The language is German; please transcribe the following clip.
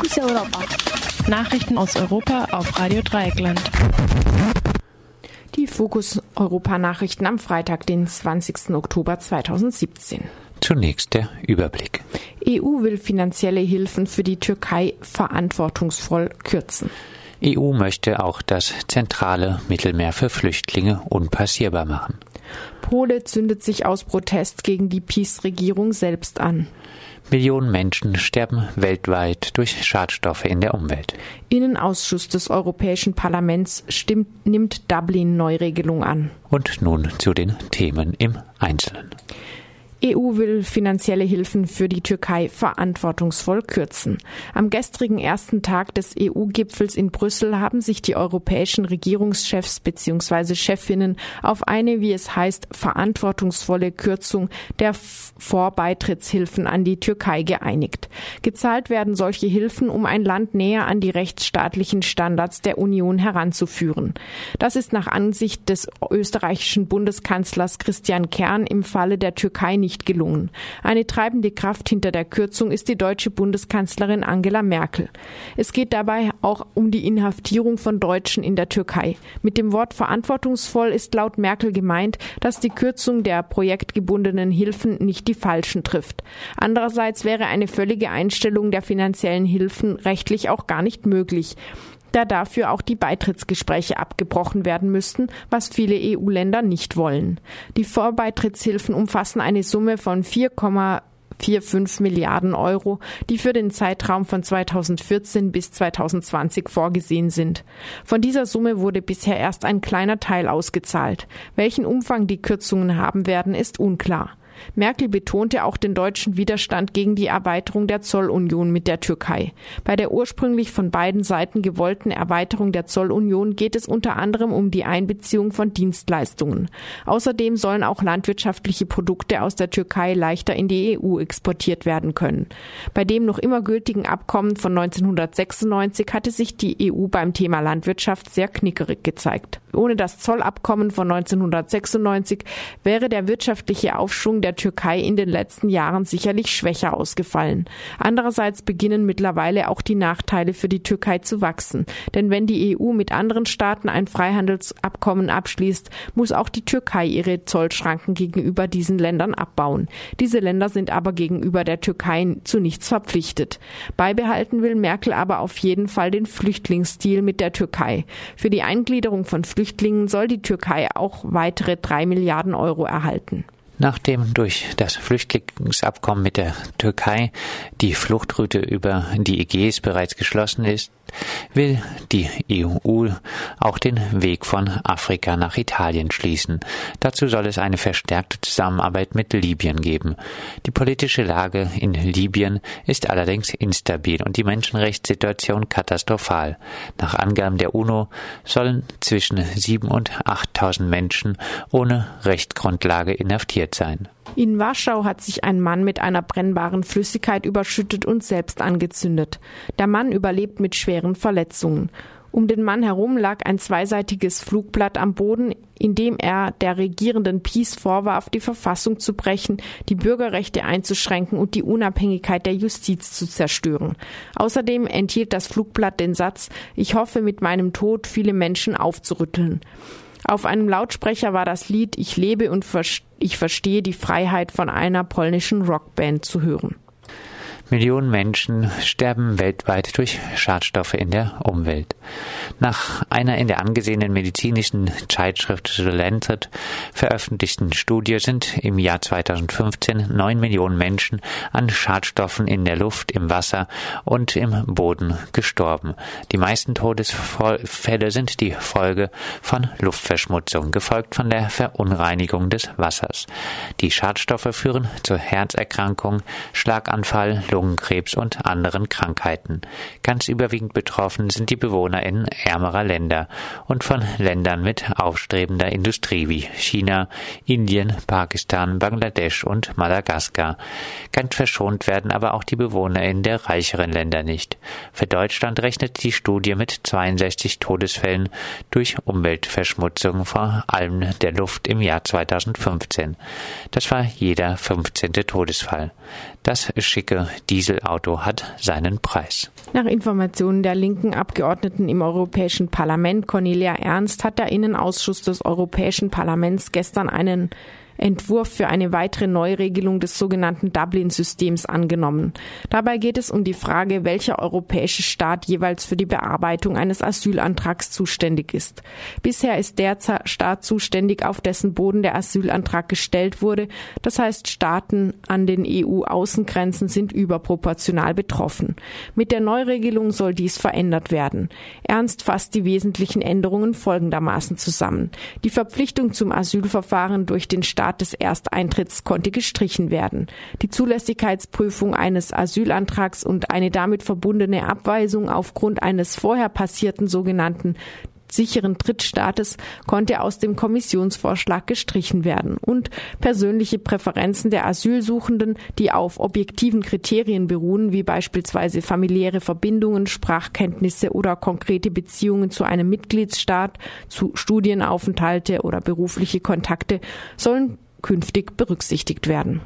Fokus Europa. Nachrichten aus Europa auf Radio Dreieckland. Die Fokus Europa Nachrichten am Freitag, den 20. Oktober 2017. Zunächst der Überblick. EU will finanzielle Hilfen für die Türkei verantwortungsvoll kürzen. EU möchte auch das zentrale Mittelmeer für Flüchtlinge unpassierbar machen. Pole zündet sich aus Protest gegen die PiS-Regierung selbst an. Millionen Menschen sterben weltweit durch Schadstoffe in der Umwelt. Innenausschuss des Europäischen Parlaments stimmt, nimmt Dublin-Neuregelung an. Und nun zu den Themen im Einzelnen. EU will finanzielle Hilfen für die Türkei verantwortungsvoll kürzen. Am gestrigen ersten Tag des EU-Gipfels in Brüssel haben sich die europäischen Regierungschefs bzw. Chefinnen auf eine, wie es heißt, verantwortungsvolle Kürzung der Vorbeitrittshilfen an die Türkei geeinigt. Gezahlt werden solche Hilfen, um ein Land näher an die rechtsstaatlichen Standards der Union heranzuführen. Das ist nach Ansicht des österreichischen Bundeskanzlers Christian Kern im Falle der Türkei nicht nicht gelungen. Eine treibende Kraft hinter der Kürzung ist die deutsche Bundeskanzlerin Angela Merkel. Es geht dabei auch um die Inhaftierung von Deutschen in der Türkei. Mit dem Wort verantwortungsvoll ist laut Merkel gemeint, dass die Kürzung der projektgebundenen Hilfen nicht die falschen trifft. Andererseits wäre eine völlige Einstellung der finanziellen Hilfen rechtlich auch gar nicht möglich da dafür auch die Beitrittsgespräche abgebrochen werden müssten, was viele EU-Länder nicht wollen. Die Vorbeitrittshilfen umfassen eine Summe von 4,45 Milliarden Euro, die für den Zeitraum von 2014 bis 2020 vorgesehen sind. Von dieser Summe wurde bisher erst ein kleiner Teil ausgezahlt. Welchen Umfang die Kürzungen haben werden, ist unklar. Merkel betonte auch den deutschen Widerstand gegen die Erweiterung der Zollunion mit der Türkei. Bei der ursprünglich von beiden Seiten gewollten Erweiterung der Zollunion geht es unter anderem um die Einbeziehung von Dienstleistungen. Außerdem sollen auch landwirtschaftliche Produkte aus der Türkei leichter in die EU exportiert werden können. Bei dem noch immer gültigen Abkommen von 1996 hatte sich die EU beim Thema Landwirtschaft sehr knickerig gezeigt. Ohne das Zollabkommen von 1996 wäre der wirtschaftliche Aufschwung der der Türkei in den letzten Jahren sicherlich schwächer ausgefallen. Andererseits beginnen mittlerweile auch die Nachteile für die Türkei zu wachsen. Denn wenn die EU mit anderen Staaten ein Freihandelsabkommen abschließt, muss auch die Türkei ihre Zollschranken gegenüber diesen Ländern abbauen. Diese Länder sind aber gegenüber der Türkei zu nichts verpflichtet. Beibehalten will Merkel aber auf jeden Fall den Flüchtlingsdeal mit der Türkei. Für die Eingliederung von Flüchtlingen soll die Türkei auch weitere drei Milliarden Euro erhalten. Nachdem durch das Flüchtlingsabkommen mit der Türkei die Fluchtroute über die Ägäis bereits geschlossen ist, will die EU auch den Weg von Afrika nach Italien schließen. Dazu soll es eine verstärkte Zusammenarbeit mit Libyen geben. Die politische Lage in Libyen ist allerdings instabil und die Menschenrechtssituation katastrophal. Nach Angaben der UNO sollen zwischen 7.000 und 8.000 Menschen ohne Rechtsgrundlage inhaftiert sein. In Warschau hat sich ein Mann mit einer brennbaren Flüssigkeit überschüttet und selbst angezündet. Der Mann überlebt mit schweren Verletzungen. Um den Mann herum lag ein zweiseitiges Flugblatt am Boden, in dem er der regierenden Peace vorwarf, die Verfassung zu brechen, die Bürgerrechte einzuschränken und die Unabhängigkeit der Justiz zu zerstören. Außerdem enthielt das Flugblatt den Satz Ich hoffe mit meinem Tod viele Menschen aufzurütteln. Auf einem Lautsprecher war das Lied Ich lebe und ich verstehe die Freiheit von einer polnischen Rockband zu hören. Millionen Menschen sterben weltweit durch Schadstoffe in der Umwelt. Nach einer in der angesehenen medizinischen Zeitschrift The Lancet veröffentlichten Studie sind im Jahr 2015 neun Millionen Menschen an Schadstoffen in der Luft, im Wasser und im Boden gestorben. Die meisten Todesfälle sind die Folge von Luftverschmutzung, gefolgt von der Verunreinigung des Wassers. Die Schadstoffe führen zu Herzerkrankungen, Schlaganfall, Lungenkrebs und anderen Krankheiten. Ganz überwiegend betroffen sind die Bewohner in ärmerer Länder und von Ländern mit aufstrebender Industrie wie China, Indien, Pakistan, Bangladesch und Madagaskar. Ganz verschont werden aber auch die Bewohner in der reicheren Länder nicht. Für Deutschland rechnet die Studie mit 62 Todesfällen durch Umweltverschmutzung, vor allem der Luft im Jahr 2015. Das war jeder 15. Todesfall. Das schicke Dieselauto hat seinen Preis. Nach Informationen der linken Abgeordneten im Europäischen Parlament, Cornelia Ernst, hat der Innenausschuss des Europäischen Parlaments gestern einen Entwurf für eine weitere Neuregelung des sogenannten Dublin-Systems angenommen. Dabei geht es um die Frage, welcher europäische Staat jeweils für die Bearbeitung eines Asylantrags zuständig ist. Bisher ist der Staat zuständig, auf dessen Boden der Asylantrag gestellt wurde. Das heißt, Staaten an den EU-Außengrenzen sind überproportional betroffen. Mit der Neuregelung soll dies verändert werden. Ernst fasst die wesentlichen Änderungen folgendermaßen zusammen. Die Verpflichtung zum Asylverfahren durch den Staat Staat des Ersteintritts konnte gestrichen werden. Die Zulässigkeitsprüfung eines Asylantrags und eine damit verbundene Abweisung aufgrund eines vorher passierten sogenannten sicheren Drittstaates konnte aus dem Kommissionsvorschlag gestrichen werden und persönliche Präferenzen der Asylsuchenden, die auf objektiven Kriterien beruhen, wie beispielsweise familiäre Verbindungen, Sprachkenntnisse oder konkrete Beziehungen zu einem Mitgliedsstaat, zu Studienaufenthalte oder berufliche Kontakte, sollen künftig berücksichtigt werden.